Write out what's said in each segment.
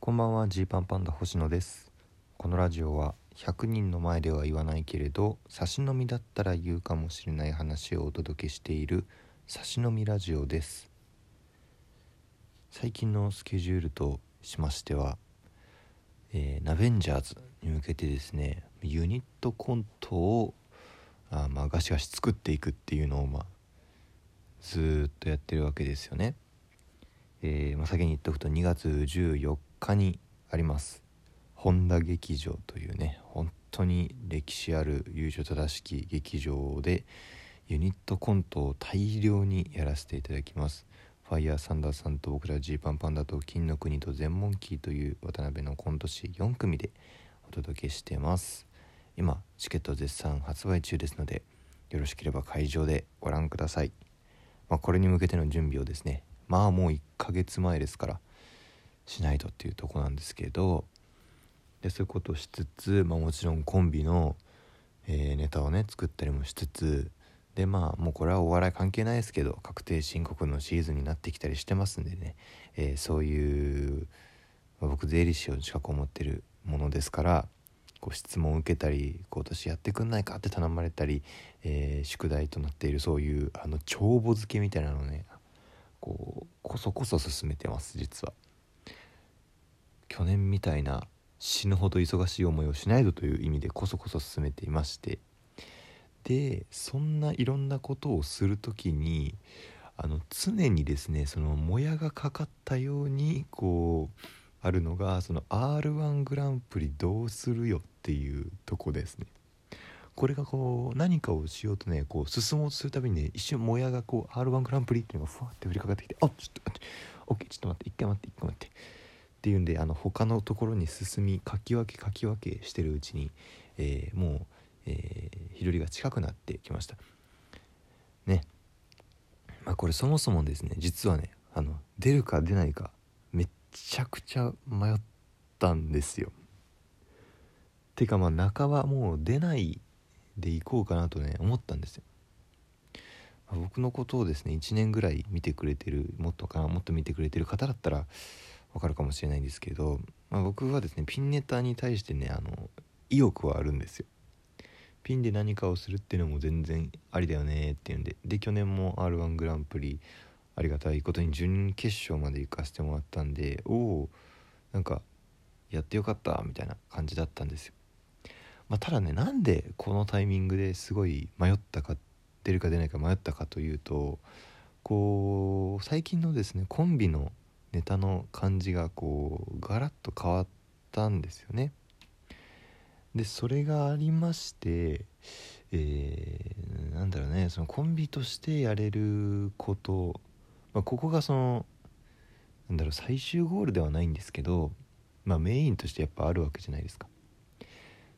こんばんはジーパンパンダ星野ですこのラジオは100人の前では言わないけれど差し飲みだったら言うかもしれない話をお届けしている差し飲みラジオです最近のスケジュールとしましては、えー、ナベンジャーズに向けてですねユニットコントをあまあガシガシ作っていくっていうのをまあずっとやってるわけですよね。えーまあ、先に言っておくと2月14日にあります。本田劇場というね本当に歴史ある優勝正しき劇場でユニットコントを大量にやらせていただきます。ファイヤーサンダーさんと僕らジーパンパンダと金の国と全モンキーという渡辺のコント師4組でお届けしてます。今チケット絶賛発売中ですのでよろしければ会場でご覧ください、まあ、これに向けての準備をですねまあもう1ヶ月前ですからしないとっていうとこなんですけどでそういうことをしつつ、まあ、もちろんコンビの、えー、ネタをね作ったりもしつつでまあもうこれはお笑い関係ないですけど確定申告のシーズンになってきたりしてますんでね、えー、そういう、まあ、僕税理士を近く思ってるものですからこう質問を受けたり今年やってくんないかって頼まれたり、えー、宿題となっているそういうあの帳簿付けみたいなのをねこうこそこそ進めてます実は。去年みたいな死ぬほど忙しい思いをしないぞという意味でこそこそ進めていまして。でそんないろんなことをする時にあの常にですねそのもやがかかったようにこうあるのがその r 1グランプリどうするよっていうとこですね。これがこう何かをしようとねこう進もうとするたびにね一瞬もやがこう r 1グランプリっていうのがふわって降りかかってきてあちょっと待って OK ちょっと待って一回待って一回待って。っていうんであの他のところに進みかき分けかき分けしてるうちに、えー、もう、えー、日取りが近くなってきました。ね。まあこれそもそもですね実はねあの出るか出ないかめっちゃくちゃ迷ったんですよ。てかまあ半ばもう出ないでいこうかなとね思ったんですよ。僕のことをですね1年ぐらい見てくれてるもっとかなもっと見てくれてる方だったらわかるかもしれないんですけど、まあ、僕はですねピンネタに対してねあの意欲はあるんですよ。ピンで何かをするっていうのも全然ありだよねっていうんでで去年も r 1グランプリありがたいことに準決勝まで行かせてもらったんでおおなんかやってよかったみたいな感じだったんですよ。まあ、ただねなんでこのタイミングですごい迷ったか出るか出ないか迷ったかというとこう最近のですねコンビのネタの感じがこうガラッと変わったんですよね。でそれがありまして、えー、なんだろうねそのコンビとしてやれること、まあ、ここがそのなんだろう最終ゴールではないんですけど、まあ、メインとしてやっぱあるわけじゃないですか。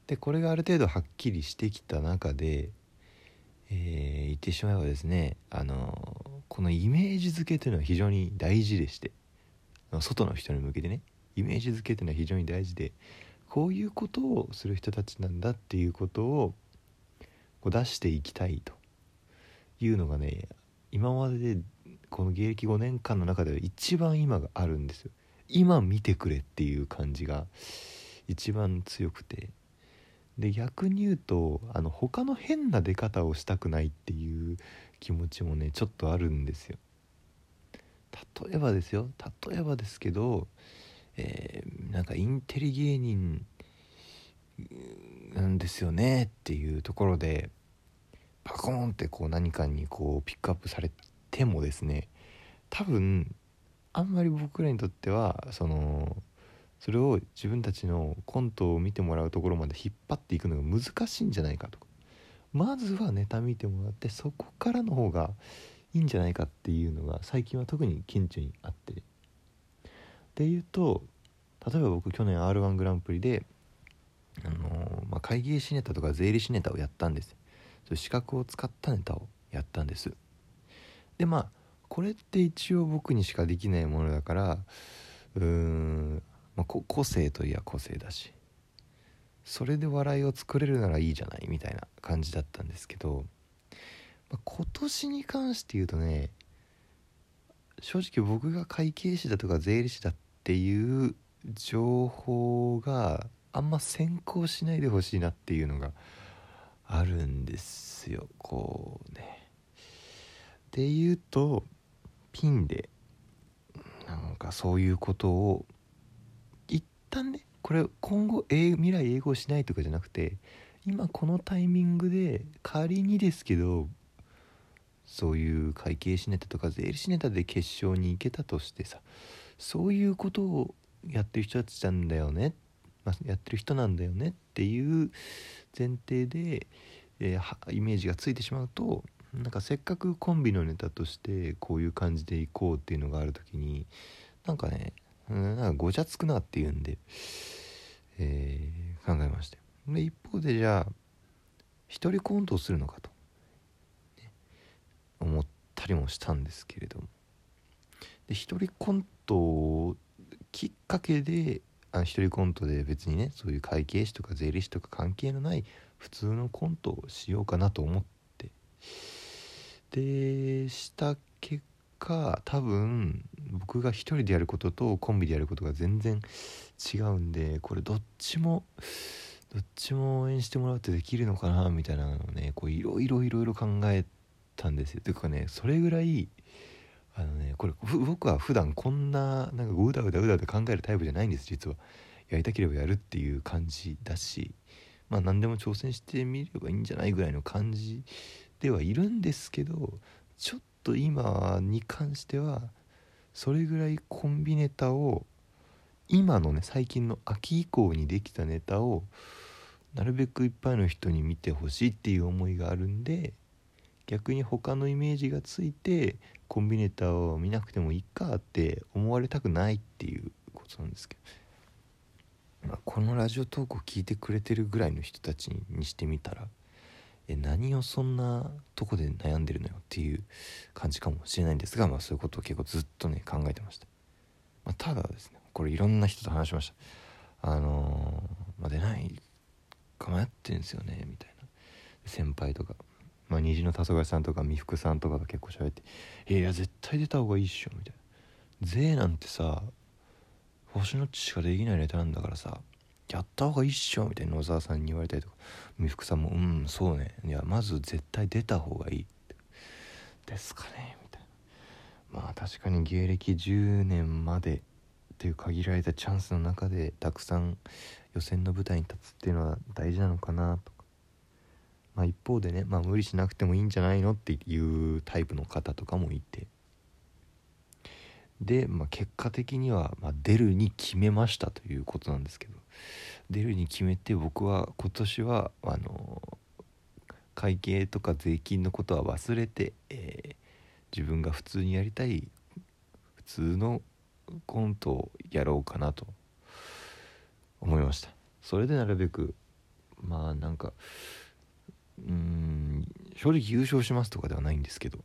でこれがある程度はっきりしてきた中で、えー、言ってしまえばですねあのこのイメージ付けというのは非常に大事でして外の人に向けてねイメージ付けというのは非常に大事でこういうことをする人たちなんだっていうことをこう出していきたいと。いうのがね今まででこの芸歴5年間の中では一番今があるんですよ。今見てくれっていう感じが一番強くて。で逆に言うとあの他の変な出方をしたくないっていう気持ちもねちょっとあるんですよ。例えばですよ例えばですけど、えー、なんかインテリ芸人なんですよねっていうところでパコーンってこう何かにこうピックアップされてもですね多分あんまり僕らにとってはそのそれを自分たちのコントを見てもらうところまで引っ張っていくのが難しいんじゃないかと。かまずはネタ見てもらってそこからの方がいいんじゃないかっていうのが最近は特に顕著にあって。で言うと例えば僕去年 r 1グランプリであのー、まあ、会計士ネタとか税理士ネタをやったんです。そ資格を使ったネタをやったんです。でまあこれって一応僕にしかできないものだからうーんまあ、個性といえば個性だしそれで笑いを作れるならいいじゃないみたいな感じだったんですけど、今年に関して言うとね正直僕が会計士だとか税理士だっていう情報があんま先行しないでほしいなっていうのがあるんですよこうね。で言うとピンでなんかそういうことを一旦ねこれ今後未来英語しないとかじゃなくて今このタイミングで仮にですけどそういう会計士ネタとか税理士ネタで決勝に行けたとしてさそういうことをやってる人たちなんだよね、まあ、やってる人なんだよね。っていう前提で、えー、イメージがついてしまうとなんかせっかくコンビのネタとしてこういう感じでいこうっていうのがある時になんかね、なんかごちゃつくなっていうんで、えー、考えましたで一方でじゃあ一人コントをするのかと、思ったりもしたんですけれども。で一人コントきっかけであ一人コントで別にねそういう会計士とか税理士とか関係のない普通のコントをしようかなと思って。でした結果多分僕が一人でやることとコンビでやることが全然違うんでこれどっちもどっちも応援してもらうってできるのかなみたいなのをねこういろいろいろいろ考えてたんですよ。というかねそれぐらいあのねこれ僕は普段こんななんかうだうだうだうだ考えるタイプじゃないんです実は。やりたければやるっていう感じだしまあ何でも挑戦してみればいいんじゃないぐらいの感じではいるんですけどちょっと今に関してはそれぐらいコンビネタを今のね最近の秋以降にできたネタをなるべくいっぱいの人に見てほしいっていう思いがあるんで逆に他のイメージがついてコンビネータを見なくてもいいかって思われたくないっていうことなんですけど、まあ、このラジオトークを聞いてくれてるぐらいの人たちにしてみたらえ何をそんなとこで悩んでるのよっていう感じかもしれないんですが、まあ、そういうことを結構ずっとね考えてました、まあ、ただですねこれいろんな人と話しました。あのー、まあ、出ないか迷ってんですよねみたいな。先輩とか。まあ、虹の黄昏さんとか美福さんとかが結構喋って「いや絶対出た方がいいっしょ」みたいな「税なんてさ星のっちしかできないネタなんだからさやった方がいいっしょ」みたいな野沢さんに言われたりとか。美福さんも「うんそうね。いやまず絶対出た方がいい」ですかねみたいな。まあ確かに芸歴10年までっていう限られたチャンスの中でたくさん予選の舞台に立つっていうのは大事なのかなとか。まあ、一方でね、まあ、無理しなくてもいいんじゃないのっていうタイプの方とかもいて。で、まあ、結果的には、まあ、出るに決めましたということなんですけど。出るに決めて僕は今年はあの会計とか税金のことは忘れて、えー、自分が普通にやりたい普通のコントをやろうかなと思いました。それでなるべくまあなんかうん正直優勝しますとかではないんですけど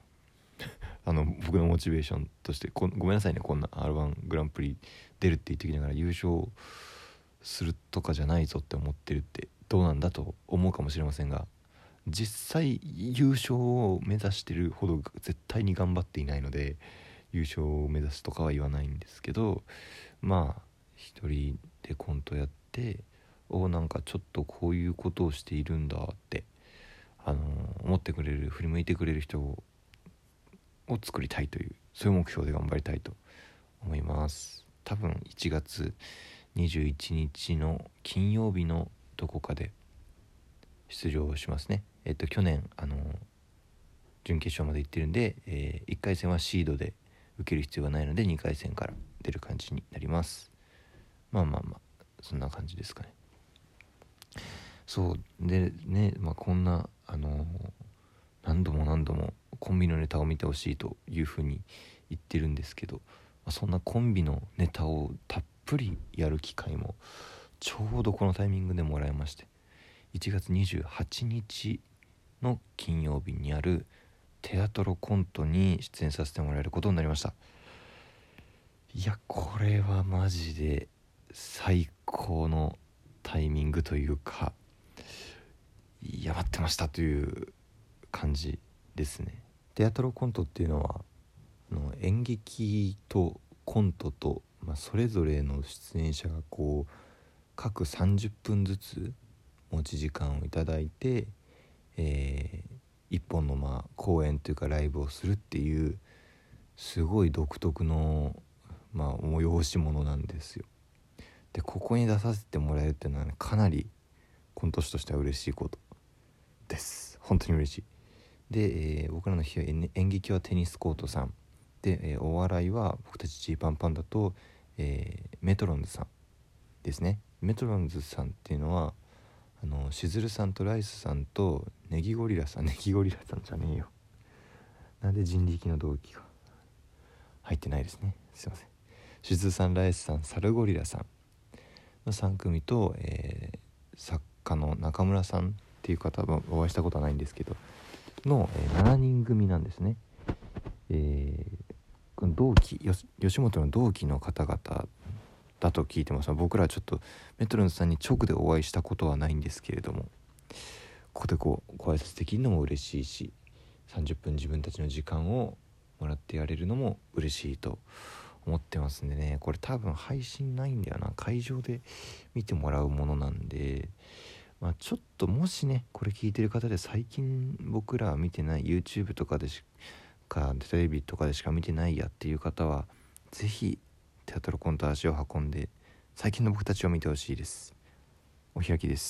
あの僕のモチベーションとしてごめんなさいねこんな r 1グランプリ出るって言ってきながら優勝するとかじゃないぞって思ってるってどうなんだと思うかもしれませんが実際優勝を目指してるほど絶対に頑張っていないので優勝を目指すとかは言わないんですけどまあ一人でコントやっておなんかちょっとこういうことをしているんだってあの思ってくれる振り向いてくれる人を作りたいというそういう目標で頑張りたいと思います。多分1月21日の金曜日のどこかで出場しますね。えっと去年あの準決勝まで行ってるんで、えー、1回戦はシードで受ける必要がないので2回戦から出る感じになります。まあまあまあそんな感じですかね。そう。でね、まあ、こんなあの何度も何度もコンビのネタを見てほしいというふうに言ってるんですけど、まあ、そんなコンビのネタをたっぷりやる機会もちょうどこのタイミングでもらいまして1月28日の金曜日にあるテアトロコントに出演させてもらえることになりました。いやこれはマジで最高のタイミングというかや待ってましたという感じですね。テアトロコントっていうのはあの演劇とコントとまあ、それぞれの出演者がこう各30分ずつ持ち時間をいただいて、えー、一本のまあ公演というかライブをするっていうすごい独特の、まあ、催し物なんですよ。でここに出させてもらえるっていうのは、ね、かなりコント師としては嬉しいことです。本当に嬉しい。で、えー、僕らの日は演劇はテニスコートさん。で、えー、お笑いは僕たちジーパンパンダと、えー、メトロンズさんですね。メトロンズさんっていうのはあのしずるさんとライスさんとネギゴリラさん。ネギゴリラさんじゃねえよ。なんで人力の動機が入ってないですね。すいません。しずるさんライスさんサルゴリラさんの3組と、えー、作家の中村さんっていう方はお会いしたことはないんですけどの、えー、7人組なんですね。えー、同期吉本の同期の方々だと聞いてます。僕らはちょっとメトロンさんに直でお会いしたことはないんですけれどもここでこうご挨拶できるのも嬉しいし30分自分たちの時間をもらってやれるのも嬉しいと思ってますんでね。これ多分配信ないんだよな。会場で見てもらうものなんでまあ、ちょっともしねこれ聞いてる方で最近僕らは見てない YouTube とかでしかテレビとかでしか見てないやっていう方は是非テアトロコント足を運んで最近の僕たちを見てほしいです。お開きです。